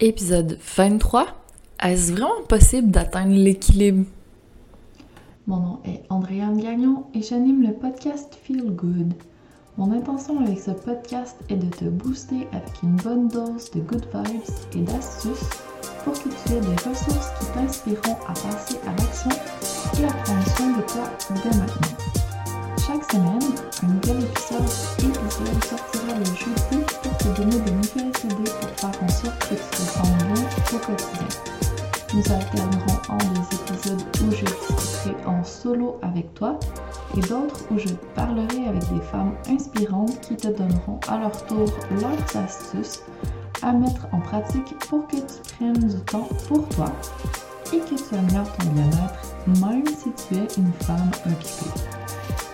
Épisode 23. Est-ce vraiment possible d'atteindre l'équilibre? Mon nom est Andréane Gagnon et j'anime le podcast Feel Good. Mon intention avec ce podcast est de te booster avec une bonne dose de good vibes et d'astuces pour que tu aies des ressources qui t'inspireront à passer à l'action et à prendre soin de toi dès maintenant. Semaine, un nouvel épisode épisode sortira le jeudi pour te donner de nouvelles idées pour faire en sorte que tu te sens bien au quotidien. Nous alternerons en des épisodes où je discuterai en solo avec toi et d'autres où je parlerai avec des femmes inspirantes qui te donneront à leur tour leurs astuces à mettre en pratique pour que tu prennes du temps pour toi et que tu améliores ton bien-être même si tu es une femme occupée.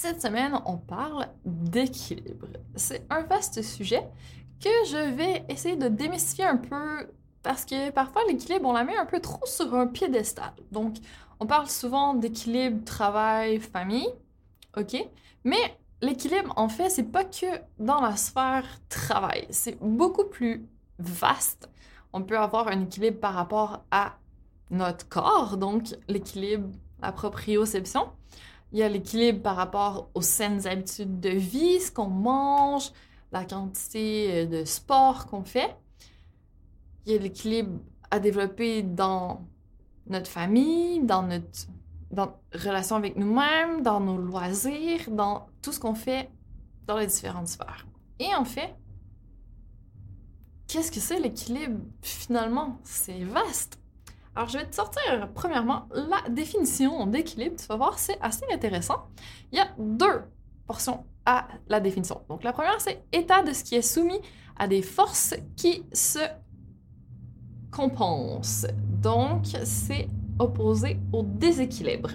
Cette semaine, on parle d'équilibre. C'est un vaste sujet que je vais essayer de démystifier un peu parce que parfois l'équilibre, on la met un peu trop sur un piédestal. Donc, on parle souvent d'équilibre travail-famille, ok? Mais l'équilibre, en fait, c'est pas que dans la sphère travail. C'est beaucoup plus vaste. On peut avoir un équilibre par rapport à notre corps, donc l'équilibre, la proprioception. Il y a l'équilibre par rapport aux saines habitudes de vie, ce qu'on mange, la quantité euh, de sport qu'on fait. Il y a l'équilibre à développer dans notre famille, dans notre relation avec nous-mêmes, dans nos loisirs, dans tout ce qu'on fait dans les différentes sphères. Et en fait, qu'est-ce que c'est l'équilibre? Finalement? C'est vaste. Alors, je vais te sortir premièrement la définition d'équilibre. Tu vas voir, c'est assez intéressant. Il y a deux portions à la définition. Donc, la première, c'est état de ce qui est soumis à des forces qui se compensent. Donc, c'est opposé au déséquilibre.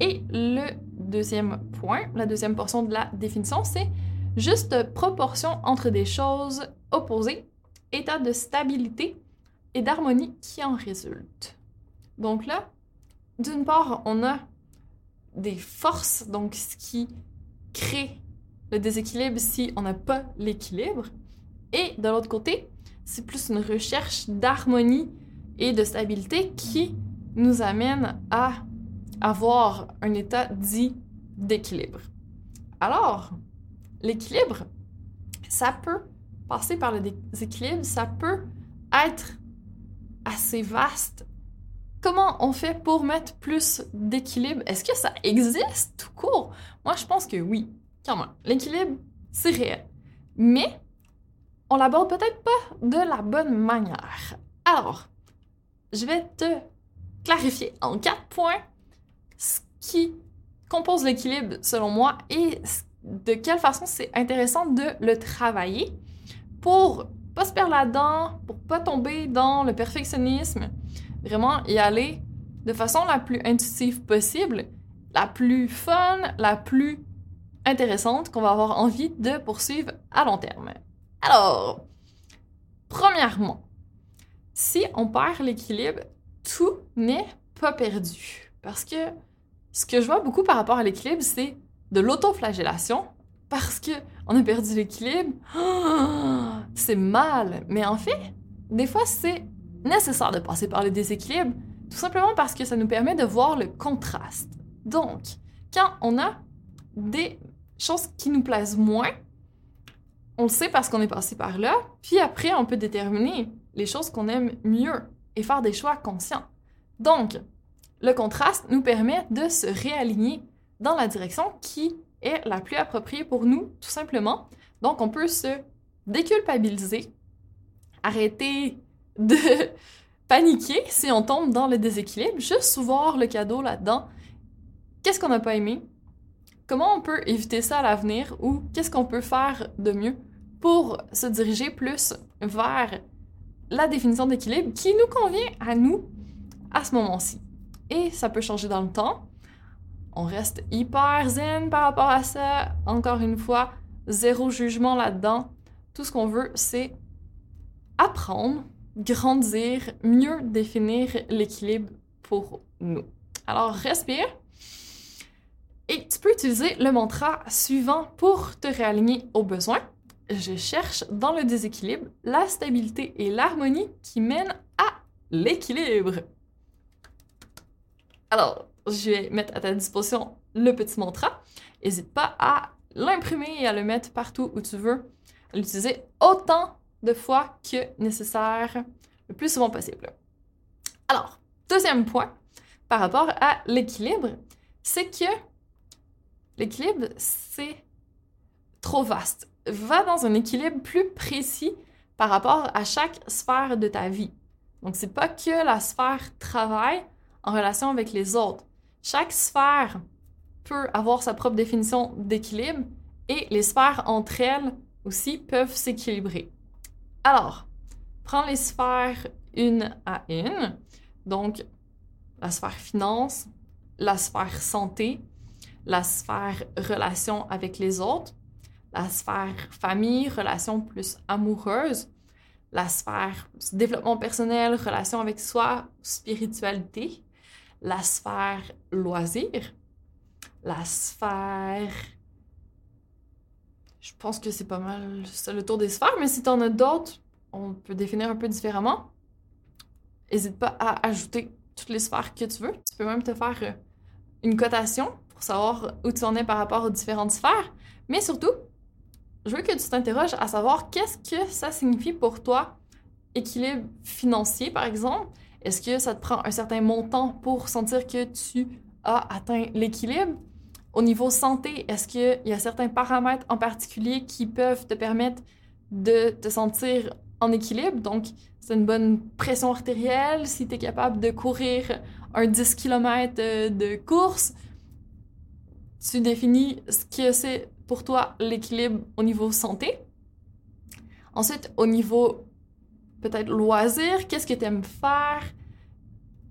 Et le deuxième point, la deuxième portion de la définition, c'est juste proportion entre des choses opposées, état de stabilité et d'harmonie qui en résulte. Donc là, d'une part, on a des forces, donc ce qui crée le déséquilibre si on n'a pas l'équilibre. Et de l'autre côté, c'est plus une recherche d'harmonie et de stabilité qui nous amène à avoir un état dit d'équilibre. Alors, l'équilibre, ça peut passer par le déséquilibre, ça peut être assez vaste. Comment on fait pour mettre plus d'équilibre? Est-ce que ça existe tout court? Moi, je pense que oui, quand même. L'équilibre, c'est réel. Mais on l'aborde peut-être pas de la bonne manière. Alors, je vais te clarifier en quatre points ce qui compose l'équilibre selon moi et de quelle façon c'est intéressant de le travailler pour pas se perdre là-dedans, pour pas tomber dans le perfectionnisme, vraiment y aller de façon la plus intuitive possible, la plus fun, la plus intéressante qu'on va avoir envie de poursuivre à long terme. Alors, premièrement, si on perd l'équilibre, tout n'est pas perdu. Parce que ce que je vois beaucoup par rapport à l'équilibre, c'est de l'autoflagellation parce que on a perdu l'équilibre. C'est mal. Mais en fait, des fois, c'est nécessaire de passer par le déséquilibre, tout simplement parce que ça nous permet de voir le contraste. Donc, quand on a des choses qui nous plaisent moins, on le sait parce qu'on est passé par là, puis après, on peut déterminer les choses qu'on aime mieux et faire des choix conscients. Donc, le contraste nous permet de se réaligner dans la direction qui est la plus appropriée pour nous, tout simplement. Donc, on peut se déculpabiliser, arrêter de paniquer si on tombe dans le déséquilibre, juste voir le cadeau là-dedans. Qu'est-ce qu'on n'a pas aimé? Comment on peut éviter ça à l'avenir ou qu'est-ce qu'on peut faire de mieux pour se diriger plus vers la définition d'équilibre qui nous convient à nous à ce moment-ci? Et ça peut changer dans le temps. On reste hyper zen par rapport à ça. Encore une fois, zéro jugement là-dedans. Tout ce qu'on veut, c'est apprendre, grandir, mieux définir l'équilibre pour nous. Alors, respire. Et tu peux utiliser le mantra suivant pour te réaligner aux besoins je cherche dans le déséquilibre la stabilité et l'harmonie qui mènent à l'équilibre. Alors, je vais mettre à ta disposition le petit mantra. N'hésite pas à l'imprimer et à le mettre partout où tu veux. L'utiliser autant de fois que nécessaire, le plus souvent possible. Alors, deuxième point par rapport à l'équilibre, c'est que l'équilibre, c'est trop vaste va dans un équilibre plus précis par rapport à chaque sphère de ta vie. Donc, c'est pas que la sphère travail en relation avec les autres. Chaque sphère peut avoir sa propre définition d'équilibre et les sphères entre elles aussi peuvent s'équilibrer. Alors, prends les sphères une à une. Donc, la sphère finance, la sphère santé, la sphère relation avec les autres, la sphère famille, relation plus amoureuse, la sphère développement personnel, relation avec soi, spiritualité, la sphère loisir, la sphère... Je pense que c'est pas mal c'est le tour des sphères, mais si tu en as d'autres, on peut définir un peu différemment. N'hésite pas à ajouter toutes les sphères que tu veux. Tu peux même te faire euh, une cotation pour savoir où tu en es par rapport aux différentes sphères. Mais surtout, je veux que tu t'interroges à savoir qu'est-ce que ça signifie pour toi, équilibre financier par exemple. Est-ce que ça te prend un certain montant pour sentir que tu as atteint l'équilibre? Au niveau santé, est-ce qu'il y a certains paramètres en particulier qui peuvent te permettre de te sentir en équilibre? Donc, c'est une bonne pression artérielle, si tu es capable de courir un 10 km de course, tu définis ce que c'est pour toi l'équilibre au niveau santé. Ensuite, au niveau peut-être loisir, qu'est-ce que tu aimes faire?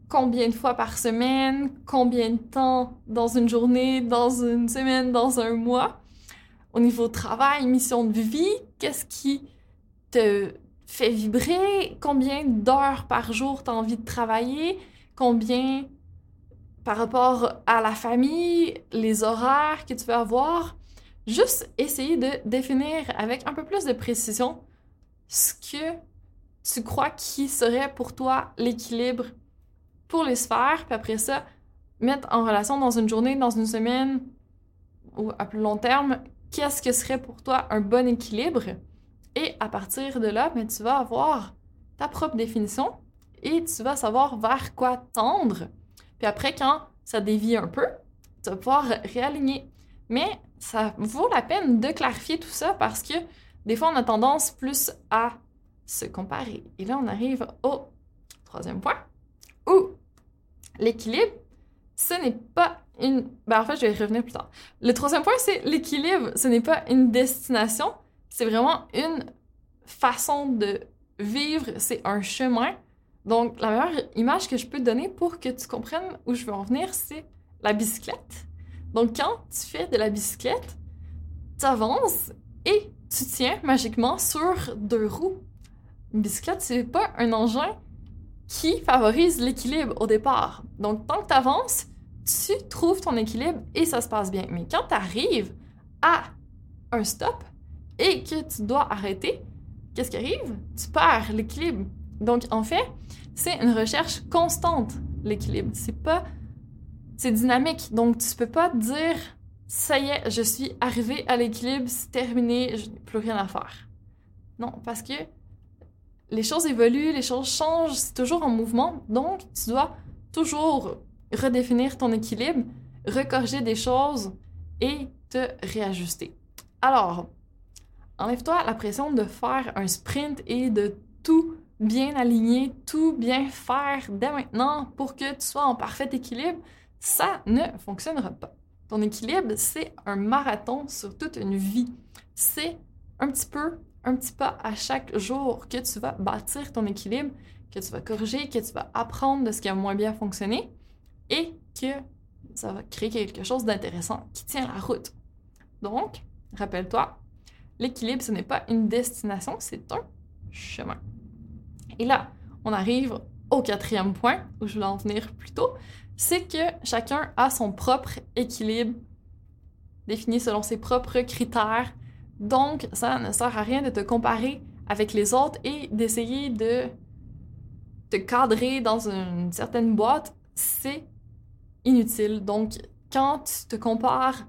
Combien de fois par semaine? Combien de temps dans une journée, dans une semaine, dans un mois? Au niveau travail, mission de vie, qu'est-ce qui te fait vibrer? Combien d'heures par jour tu as envie de travailler? Combien par rapport à la famille, les horaires que tu veux avoir? juste essayer de définir avec un peu plus de précision ce que tu crois qui serait pour toi l'équilibre pour les sphères, puis après ça, mettre en relation dans une journée, dans une semaine ou à plus long terme, qu'est-ce que serait pour toi un bon équilibre? Et à partir de là, ben, tu vas avoir ta propre définition et tu vas savoir vers quoi tendre. Puis après, quand ça dévie un peu, tu vas pouvoir réaligner. Mais ça vaut la peine de clarifier tout ça parce que des fois, on a tendance plus à se comparer. Et là, on arrive au troisième point, où l'équilibre, ce n'est pas une... Ben, en fait, je vais y revenir plus tard. Le troisième point, c'est l'équilibre, ce n'est pas une destination, c'est vraiment une façon de vivre, c'est un chemin. Donc, la meilleure image que je peux te donner pour que tu comprennes où je veux en venir, c'est la bicyclette. Donc, quand tu fais de la bicyclette, tu avances et tu tiens magiquement sur deux roues. Une bicyclette, c'est pas un engin qui favorise l'équilibre au départ. Donc, tant que tu avances, tu trouves ton équilibre et ça se passe bien. Mais quand tu arrives à un stop et que tu dois arrêter, qu'est-ce qui arrive? Tu perds l'équilibre. Donc, en fait, c'est une recherche constante, l'équilibre. C'est pas. C'est dynamique. Donc, tu peux pas te dire, ça y est, je suis arrivé à l'équilibre, c'est terminé, je n'ai plus rien à faire. Non, parce que les choses évoluent, les choses changent, c'est toujours en mouvement. Donc, tu dois toujours redéfinir ton équilibre, recorriger des choses et te réajuster. Alors, enlève-toi la pression de faire un sprint et de tout bien aligner, tout bien faire dès maintenant pour que tu sois en parfait équilibre. Ça ne fonctionnera pas. Ton équilibre, c'est un marathon sur toute une vie. C'est un petit peu, un petit pas à chaque jour que tu vas bâtir ton équilibre, que tu vas corriger, que tu vas apprendre de ce qui a moins bien fonctionné et que ça va créer quelque chose d'intéressant qui tient la route. Donc, rappelle-toi, l'équilibre, ce n'est pas une destination, c'est un chemin. Et là, on arrive au quatrième point, où je voulais en venir plus tôt, c'est que chacun a son propre équilibre défini selon ses propres critères. Donc, ça ne sert à rien de te comparer avec les autres et d'essayer de te cadrer dans une certaine boîte. C'est inutile. Donc, quand tu te compares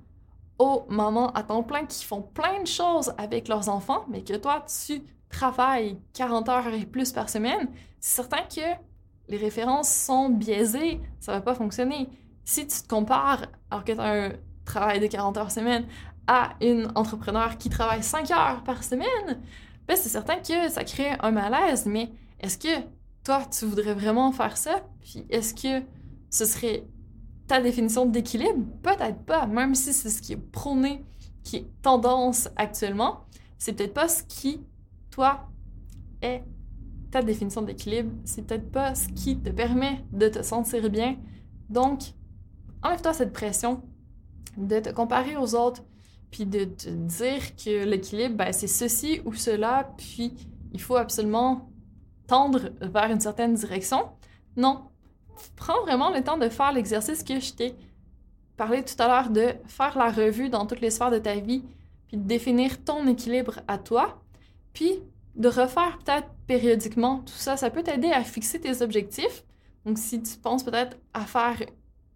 aux mamans à temps plein qui font plein de choses avec leurs enfants, mais que toi, tu travailles 40 heures et plus par semaine, c'est certain que les références sont biaisées, ça va pas fonctionner. Si tu te compares, alors que tu as un travail de 40 heures semaine, à une entrepreneur qui travaille 5 heures par semaine, ben c'est certain que ça crée un malaise, mais est-ce que toi, tu voudrais vraiment faire ça? Puis est-ce que ce serait ta définition d'équilibre? Peut-être pas, même si c'est ce qui est prôné, qui est tendance actuellement, c'est peut-être pas ce qui, toi, est ta définition d'équilibre. C'est peut-être pas ce qui te permet de te sentir bien. Donc, enlève-toi cette pression de te comparer aux autres, puis de dire que l'équilibre, ben, c'est ceci ou cela, puis il faut absolument tendre vers une certaine direction. Non, prends vraiment le temps de faire l'exercice que je t'ai parlé tout à l'heure, de faire la revue dans toutes les sphères de ta vie, puis de définir ton équilibre à toi, puis de refaire peut-être périodiquement tout ça. Ça peut t'aider à fixer tes objectifs. Donc, si tu penses peut-être à faire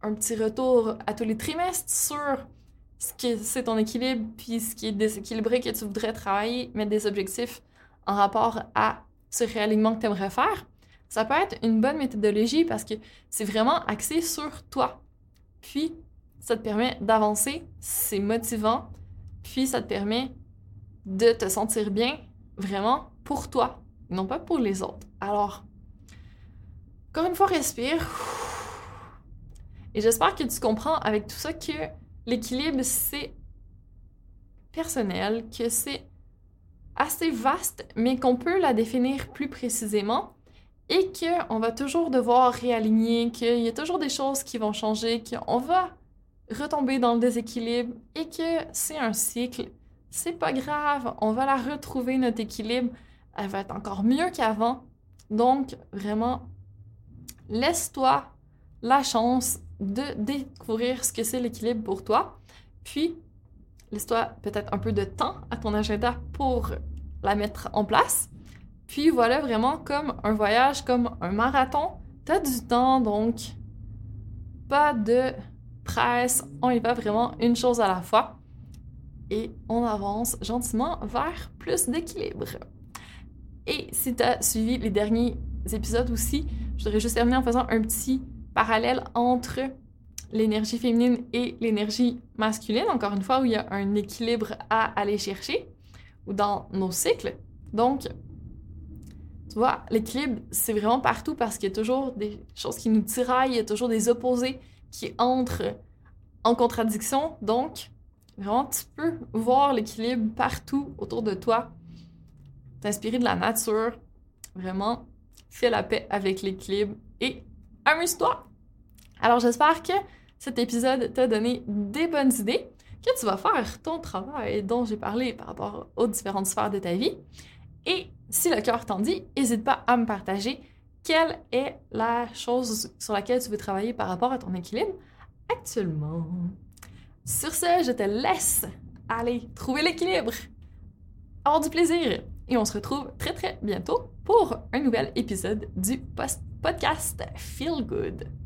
un petit retour à tous les trimestres sur ce qui c'est ton équilibre, puis ce qui est déséquilibré que tu voudrais travailler, mettre des objectifs en rapport à ce réalignement que tu aimerais faire, ça peut être une bonne méthodologie parce que c'est vraiment axé sur toi. Puis, ça te permet d'avancer, c'est motivant, puis ça te permet de te sentir bien vraiment pour toi, non pas pour les autres. Alors, encore une fois, respire. Et j'espère que tu comprends avec tout ça que l'équilibre, c'est personnel, que c'est assez vaste, mais qu'on peut la définir plus précisément et qu'on va toujours devoir réaligner, qu'il y a toujours des choses qui vont changer, qu'on va retomber dans le déséquilibre et que c'est un cycle. C'est pas grave, on va la retrouver, notre équilibre. Elle va être encore mieux qu'avant. Donc, vraiment, laisse-toi la chance de découvrir ce que c'est l'équilibre pour toi. Puis, laisse-toi peut-être un peu de temps à ton agenda pour la mettre en place. Puis voilà vraiment comme un voyage, comme un marathon. T'as du temps, donc pas de presse. On y va vraiment une chose à la fois. Et on avance gentiment vers plus d'équilibre. Et si tu as suivi les derniers épisodes aussi, je voudrais juste terminer en faisant un petit parallèle entre l'énergie féminine et l'énergie masculine, encore une fois, où il y a un équilibre à aller chercher, ou dans nos cycles. Donc, tu vois, l'équilibre, c'est vraiment partout parce qu'il y a toujours des choses qui nous tiraillent, il y a toujours des opposés qui entrent en contradiction. Donc, vraiment, tu peux voir l'équilibre partout autour de toi, t'inspirer de la nature. Vraiment, fais la paix avec l'équilibre et amuse-toi. Alors, j'espère que cet épisode t'a donné des bonnes idées, que tu vas faire ton travail dont j'ai parlé par rapport aux différentes sphères de ta vie. Et si le cœur t'en dit, n'hésite pas à me partager quelle est la chose sur laquelle tu veux travailler par rapport à ton équilibre actuellement. Sur ce, je te laisse aller trouver l'équilibre, avoir du plaisir, et on se retrouve très très bientôt pour un nouvel épisode du podcast Feel Good.